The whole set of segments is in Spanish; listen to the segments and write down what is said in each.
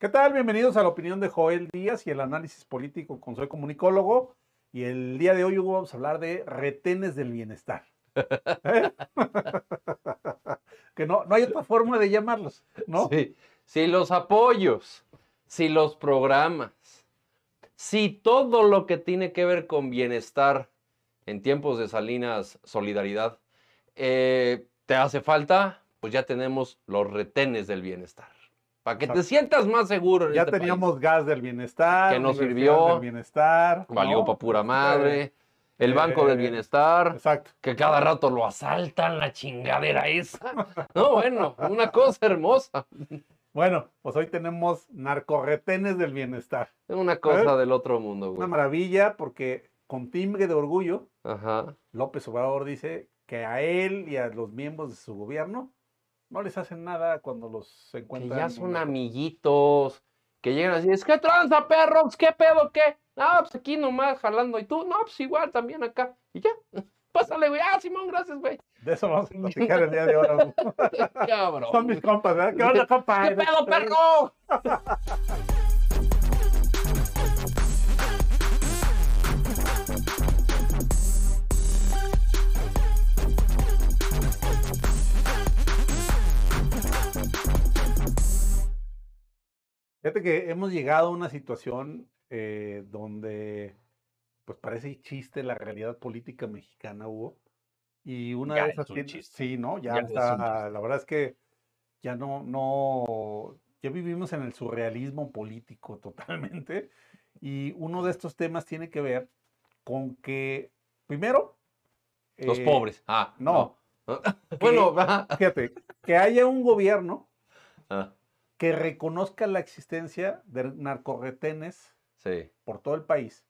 ¿Qué tal? Bienvenidos a la opinión de Joel Díaz y el análisis político con Soy Comunicólogo. Y el día de hoy Hugo, vamos a hablar de retenes del bienestar. ¿Eh? que no, no hay otra forma de llamarlos, ¿no? Sí. Si los apoyos, si los programas, si todo lo que tiene que ver con bienestar en tiempos de Salinas Solidaridad eh, te hace falta, pues ya tenemos los retenes del bienestar. Para que te sientas más seguro en Ya este teníamos país. gas del bienestar. Que no universidad sirvió, Del bienestar. Valió ¿no? para pura madre. El eh, Banco del Bienestar. Exacto. que cada rato lo asaltan, la chingadera esa. No, bueno, una cosa hermosa. Bueno, pues hoy tenemos narcorretenes del bienestar. Una cosa del otro mundo, Una güey. maravilla porque con timbre de orgullo, Ajá. López Obrador dice que a él y a los miembros de su gobierno no les hacen nada cuando los se Que encuentran. ya son amiguitos, que llegan así, es que tranza, perros, qué pedo, qué. No, pues aquí nomás jalando. Y tú, no, pues igual también acá. Y ya. Pásale, güey. Ah, Simón, gracias, güey. De eso vamos a platicar el día de hoy. Cabrón. Son mis compas, ¿verdad? ¿Qué onda, compa? ¿Qué pedo, perro? Fíjate que hemos llegado a una situación eh, donde pues parece chiste la realidad política mexicana, Hugo. Y una Ya de es esas un tiene- chiste. sí, ¿no? Ya, Ya es un está, la verdad es que ya no, no, ya vivimos en el surrealismo político totalmente. Y uno de estos temas tiene que ver con que, primero, Los eh, pobres. Ah, no. no. Bueno. Fíjate, que haya un gobierno Ah, que reconozca la existencia de narcorretenes sí. por todo el país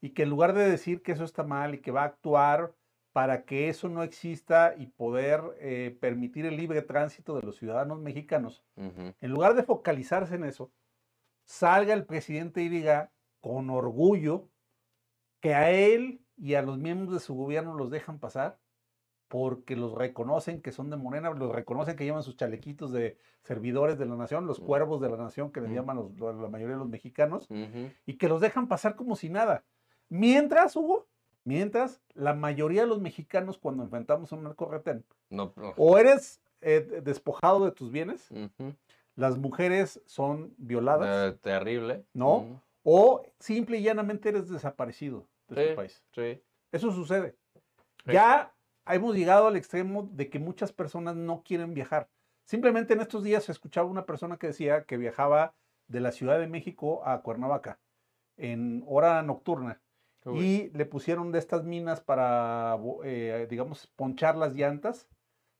y que en lugar de decir que eso está mal y que va a actuar para que eso no exista y poder eh, permitir el libre tránsito de los ciudadanos mexicanos, en lugar de focalizarse en eso, salga el presidente y diga con orgullo que a él y a los miembros de su gobierno los dejan pasar porque los reconocen que son de Morena, los reconocen que llevan sus chalequitos de servidores de la nación, los Mm. cuervos de la nación que les Mm. llaman los- la mayoría de los mexicanos, y que los dejan pasar como si nada. Mientras, Hugo, mientras la mayoría de los mexicanos cuando enfrentamos a un narcorretén, No, no. o eres eh, despojado de tus bienes, las mujeres son violadas, Eh, terrible. ¿no? O simple y llanamente eres desaparecido de Sí. este país. Sí. Eso sucede. Sí. Ya hemos llegado al extremo de que muchas personas no quieren viajar. Simplemente en estos días se escuchaba una persona que decía que viajaba de la Ciudad de México a Cuernavaca en hora nocturna y le pusieron de estas minas para, eh, digamos, ponchar las llantas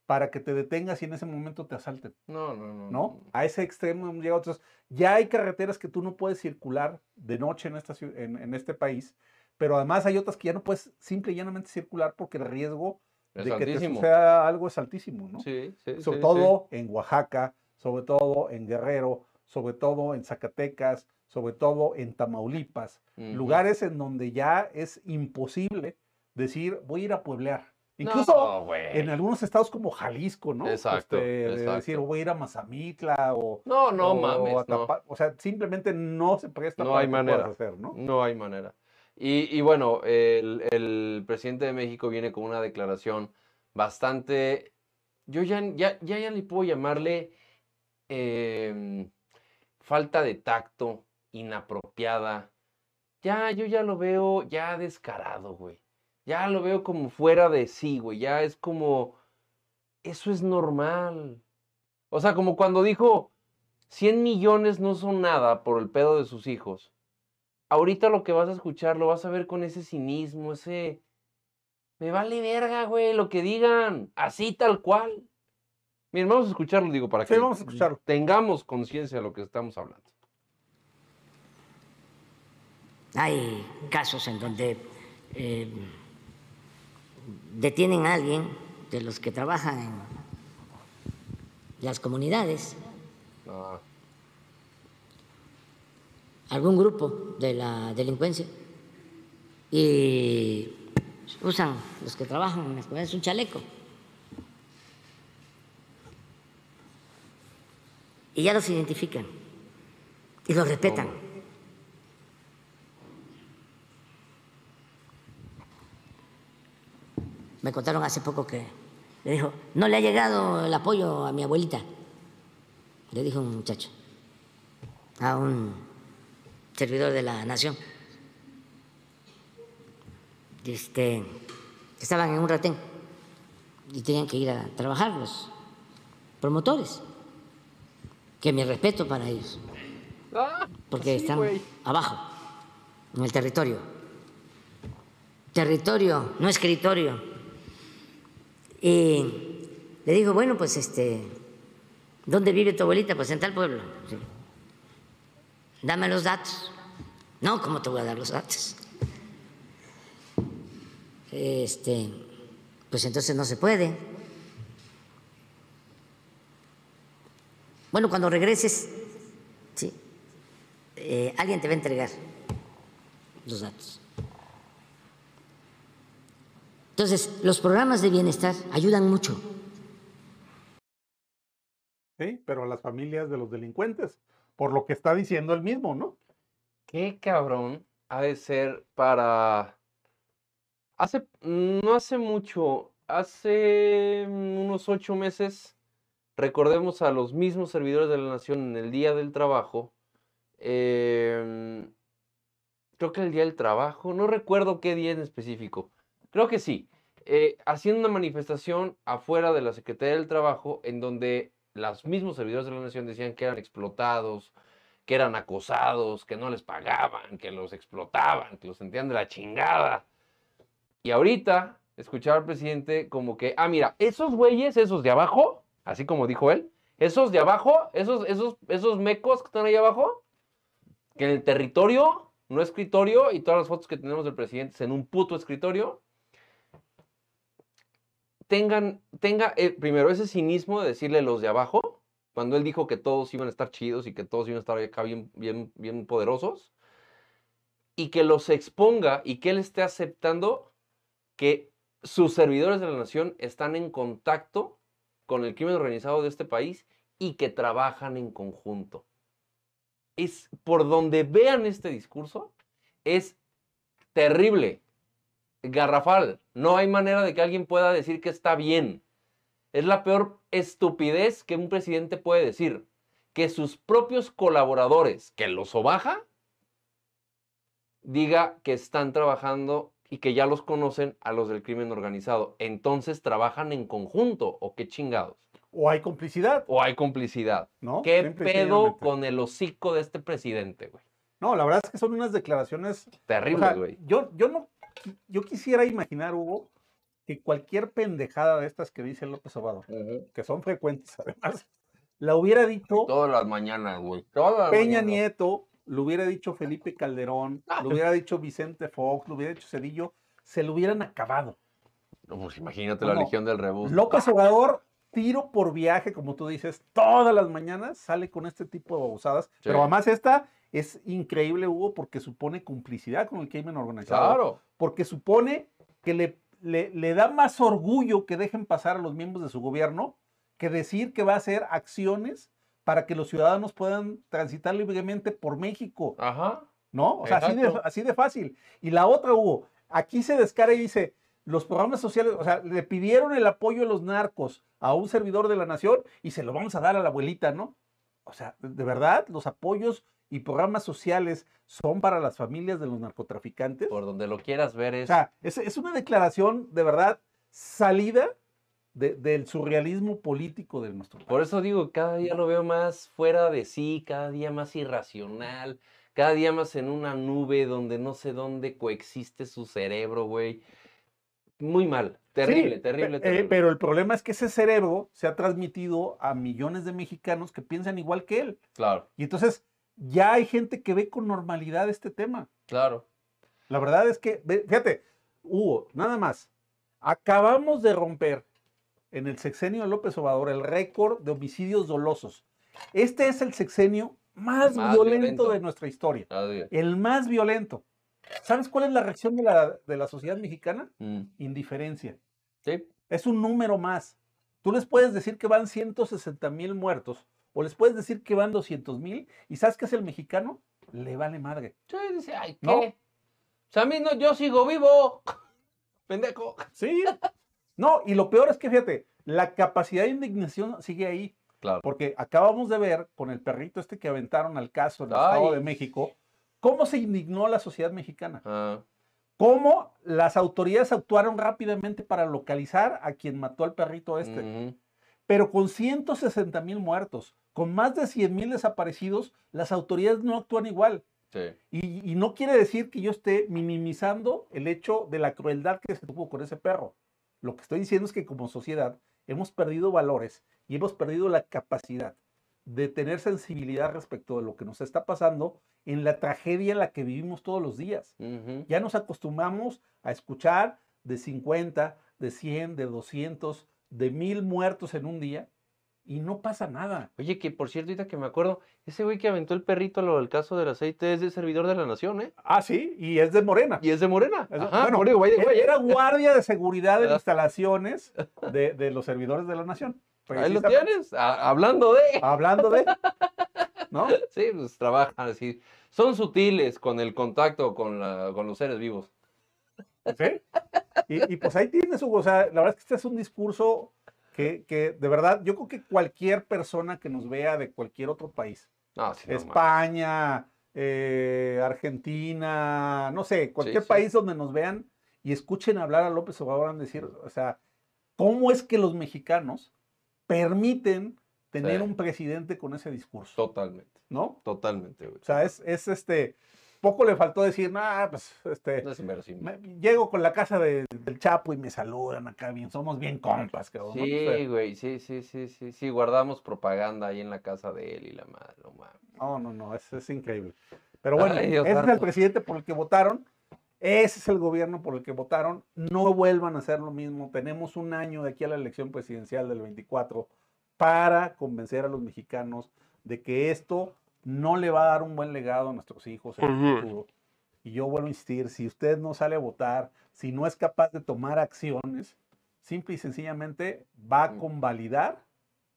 para que te detengas y en ese momento te asalten, No, no, no. ¿no? A ese extremo hemos llegado. Entonces, ya hay carreteras que tú no puedes circular de noche en, esta, en, en este país, pero además hay otras que ya no puedes simple y llanamente circular porque el riesgo Es de que te altísimo. suceda algo es altísimo, ¿no? Sí, sí, sobre sí, todo en Oaxaca, sobre todo en Guerrero, sobre todo en Zacatecas, sobre todo en Tamaulipas, sí. Ujú. lugares en donde ya es imposible decir voy a ir a pueblear. Incluso No, en algunos estados como Jalisco, ¿no? Exacto, Este, de exacto. decir voy a ir a Mazamitla o, No, no o mames. a no. O sea, simplemente no se presta No para hay manera. hacer, ¿no? No hay manera. Y, bueno, el, el presidente de México viene con una declaración bastante. Yo ya, ya, ya, ya le puedo llamarle em, falta de tacto, inapropiada. Ya, yo ya lo veo ya descarado, güey. Ya lo veo como fuera de sí, güey. Ya es como. Eso es normal. O sea, como cuando dijo 100 millones no son nada por el pedo de sus hijos ahorita lo que vas a escuchar lo vas a ver con ese cinismo, ese... Me vale verga, güey, lo que digan, así tal cual. Miren, vamos a escucharlo, digo, para Sí, que vamos a escucharlo. tengamos conciencia de lo que estamos hablando. Hay casos en donde eh, detienen a alguien de los que trabajan en las comunidades, Ah, algún grupo de la delincuencia, y usan los que trabajan en las comunidades un chaleco. Y ya los identifican. y lo respetan. Me contaron hace poco que le dijo, no le ha llegado el apoyo a mi abuelita. Le dijo un muchacho, a un servidor de la nación. Este, estaban en un retén y tenían que ir a trabajar los promotores. Que mi respeto para ellos. Ah, Porque sí, están abajo, en el territorio. Territorio, no escritorio. Y le digo, bueno, pues este, ¿dónde vive tu abuelita? Pues en tal pueblo. Sí. Dame los datos. No, ¿cómo te voy a dar los datos? Este, pues entonces no se puede. Bueno, cuando regreses, sí, eh, alguien te va a entregar los datos. Entonces, los programas de bienestar ayudan mucho. Sí, pero a las familias de los delincuentes, por lo que está diciendo él mismo, ¿no? Qué cabrón ha de ser para... Hace, no hace mucho, hace unos ocho meses, recordemos a los mismos servidores de la nación en el Día del Trabajo, em, creo que el Día del Trabajo, no recuerdo qué día en específico, creo que sí, eh, haciendo una manifestación afuera de la Secretaría del Trabajo en donde los mismos servidores de la nación decían que eran explotados, que eran acosados, que no les pagaban, que los explotaban, que los sentían de la chingada. Y ahorita escuchaba al presidente como que, ah, mira, esos güeyes, esos de abajo, así como dijo él, esos de abajo, esos, esos, esos mecos que están ahí abajo, que en el territorio, no escritorio, y todas las fotos que tenemos del presidente es en un puto escritorio, tengan, tenga, eh, primero ese cinismo de decirle los de abajo, cuando él dijo que todos iban a estar chidos y que todos iban a estar acá bien, bien, bien poderosos, y que los exponga y que él esté aceptando que sus servidores de la nación están en contacto con el crimen organizado de este país y que trabajan en conjunto. Es por donde vean este discurso, es terrible, garrafal. No hay manera de que alguien pueda decir que está bien. Es la peor estupidez que un presidente puede decir. Que sus propios colaboradores, que los sobaja, diga que están trabajando y que ya los conocen a los del crimen organizado. Entonces trabajan en conjunto, o qué chingados. O hay complicidad, O hay complicidad. ¿no? ¿Qué pedo con el hocico de este presidente, güey? No, la verdad es que son unas declaraciones O Terrible, sea, güey. yo, yo no, yo quisiera imaginar, Hugo, que cualquier pendejada de estas que dice López Obrador, que son frecuentes además, la hubiera dicho Todas las mañanas, güey. Todas las Peña mañanas. Nieto, lo hubiera dicho Felipe Calderón, lo hubiera dicho Vicente Fox, lo hubiera dicho Cedillo, se lo hubieran acabado. No, pues imagínate No, la legión del rebus. López Obrador, tiro por viaje, como tú dices, todas las mañanas sale con este tipo de babosadas, pero además esta es increíble, Hugo, porque supone complicidad con el crimen organizado Claro. porque supone que le, le, le da más orgullo que dejen pasar a los miembros de su gobierno que decir que va a hacer acciones para que los ciudadanos puedan transitar libremente por México, Ajá. ¿no? O sea, así de, así de fácil. Y la otra, Hugo, aquí se descara y dice, los programas sociales, o sea, le pidieron el apoyo de los narcos a un servidor de la nación y se lo vamos a dar a la abuelita, ¿no? O sea, de verdad, los apoyos y programas sociales son para las familias de los narcotraficantes. Por donde lo quieras ver O es. sea, es, es una declaración de verdad salida de- del surrealismo político de nuestro país. Por eso digo, cada día lo veo más fuera de sí, cada día más irracional, cada día más en una nube donde no sé dónde coexiste su cerebro, güey. Muy mal. Terrible, Sí, terrible, pe- terrible. eh, pero el problema es que ese cerebro se ha transmitido a millones de mexicanos que piensan igual que él. Claro, Y entonces ya hay gente que ve con normalidad este tema. claro. La verdad es que, fíjate, Hugo, nada más. Acabamos de romper en el sexenio de López Obrador el récord de homicidios dolosos. Este es el sexenio más, Más violento, violento. de nuestra historia. El más violento. ¿Sabes cuál es la reacción de la, de la sociedad mexicana? Mm, Indiferencia. Sí, Es un número más. Tú les puedes decir que van 160 mil muertos o les puedes decir que van 200 mil y ¿sabes qué es el mexicano? Le vale madre. Sí, dice, ay, ¿qué? ¿No? O sea, a mí no, yo sigo vivo. Pendejo. Sí. No, y lo peor es que fíjate, la capacidad de indignación sigue ahí. Claro. Porque acabamos de ver con el perrito este que aventaron al caso en el Estado de México, cómo se indignó la sociedad mexicana. Ah, Cómo las autoridades actuaron rápidamente para localizar a quien mató al perrito este. Pero con 160 mil muertos, con más de 100 mil desaparecidos, las autoridades no actúan igual. Sí. Y, y no quiere decir que yo esté minimizando el hecho de la crueldad que se tuvo con ese perro. Lo que estoy diciendo es que como sociedad hemos perdido valores y hemos perdido la capacidad de tener sensibilidad respecto de lo que nos está pasando en la tragedia en la que vivimos todos los días. Ya nos acostumbramos a escuchar de 50, de 100, de 200, de 1000 muertos en un día y no pasa nada. Oye, que por cierto, ahorita que me acuerdo, ese güey que aventó el perrito lo del caso del aceite es de servidor de la nación, ¿eh? Ah, sí, y es de Morena. Y es de Morena. Es- Ajá, bueno, güey, Él güey, era guardia de seguridad de instalaciones de, de los servidores de la nación. Ahí lo tienes, a- hablando de... Hablando de, ¿no? Sí, pues trabajan así. Son sutiles con el contacto con, la, con los seres vivos. ¿Sí? Y, y pues ahí tienes, Hugo. O sea, la verdad es que este es un discurso que, que de verdad, yo creo que cualquier persona que nos vea de cualquier otro país, No, no. España, eh, Argentina, no sé, cualquier sí. país donde nos vean y escuchen hablar a López Obrador, van a decir, o sea, ¿cómo es que los mexicanos permiten tener Sí. un presidente con ese discurso? Totalmente, ¿No? totalmente, güey. O sea, es, es este, poco le faltó decir, nah, pues, este, No es me- llego con la casa de- del Chapo y me saludan acá bien, somos bien compas, cabrón. Sí, güey, sí, sí, sí, sí, sí, guardamos propaganda ahí en la casa de él y la madre, no mames. No, no, no, es, es increíble. Pero bueno, Ay, ese es el presidente por el que votaron, ese es el gobierno por el que votaron, no vuelvan a hacer lo mismo, tenemos un año de aquí a la elección presidencial del 24 para convencer a los mexicanos de que esto no le va a dar un buen legado a nuestros hijos en el futuro. Y yo vuelvo a insistir, si usted no sale a votar, si no es capaz de tomar acciones, simple y sencillamente va a Mm. convalidar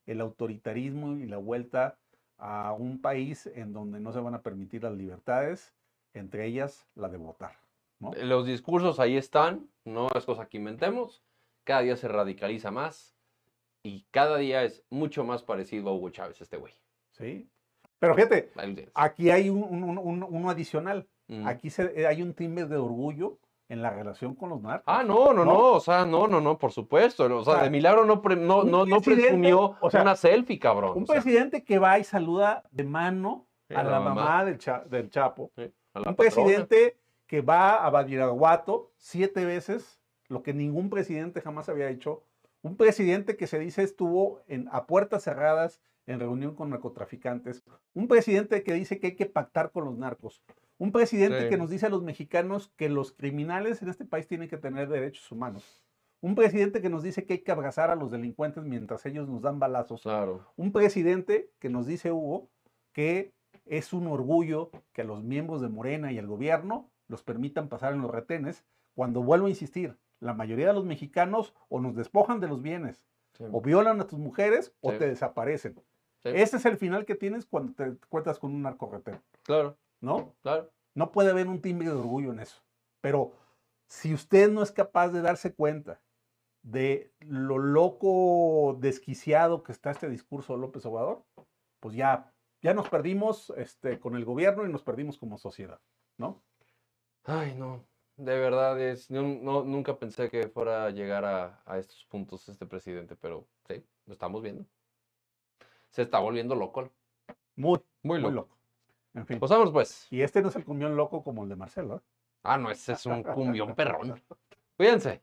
el autoritarismo y la vuelta a un país en donde no se van a permitir las libertades, entre ellas la de votar. ¿no? Los discursos ahí están, no es cosa que inventemos. Cada día se radicaliza más y cada día es mucho más parecido a Hugo Chávez, este güey. ¿sí? Pero fíjate, aquí hay un, un- un- un- uno adicional. Mm. Aquí se- eh, hay un timbre de orgullo en la relación con los narcos. Ah, no, no, ¿no? no, o sea, no, no, no, por supuesto. O sea, sea, de milagro no, pre- no, no, no presidente, presumió o sea, una selfie, cabrón. un o sea, presidente que va y saluda de mano Sí, a la mamá del, Cha- del Chapo. sí, la un patrona. presidente que va a Badiraguato siete veces, lo que ningún presidente jamás había hecho. Un presidente que se dice estuvo en, a puertas cerradas en reunión con narcotraficantes. Un presidente que dice que hay que pactar con los narcos. Un presidente Sí. que nos dice a los mexicanos que los criminales en este país tienen que tener derechos humanos. Un presidente que nos dice que hay que abrazar a los delincuentes mientras ellos nos dan balazos Claro. un presidente que nos dice Hugo que es un orgullo que a los miembros de Morena y el gobierno los permitan pasar en los retenes, cuando vuelvo a insistir, la mayoría de los mexicanos o nos despojan de los bienes, Sí, o violan a tus mujeres, o te desaparecen. Sí, Ese es el final que tienes cuando te encuentras con un narcorretero, Claro, ¿no? claro. No puede haber un timbre de orgullo en eso. Pero si usted no es capaz de darse cuenta de lo loco, desquiciado que está este discurso de López Obrador, pues ya, ya nos perdimos este, con el gobierno y nos perdimos como sociedad, ¿no? Ay, no. De verdad es. yo no, nunca pensé que fuera a llegar a, a estos puntos este presidente, pero sí, lo estamos viendo. Se está volviendo loco. Muy, Muy muy loco. loco. En fin. Pues vamos, pues. Y este no es el cumbión loco como el de Marcelo, ¿eh? Ah, no, ese es un cumbión perrón. Cuídense.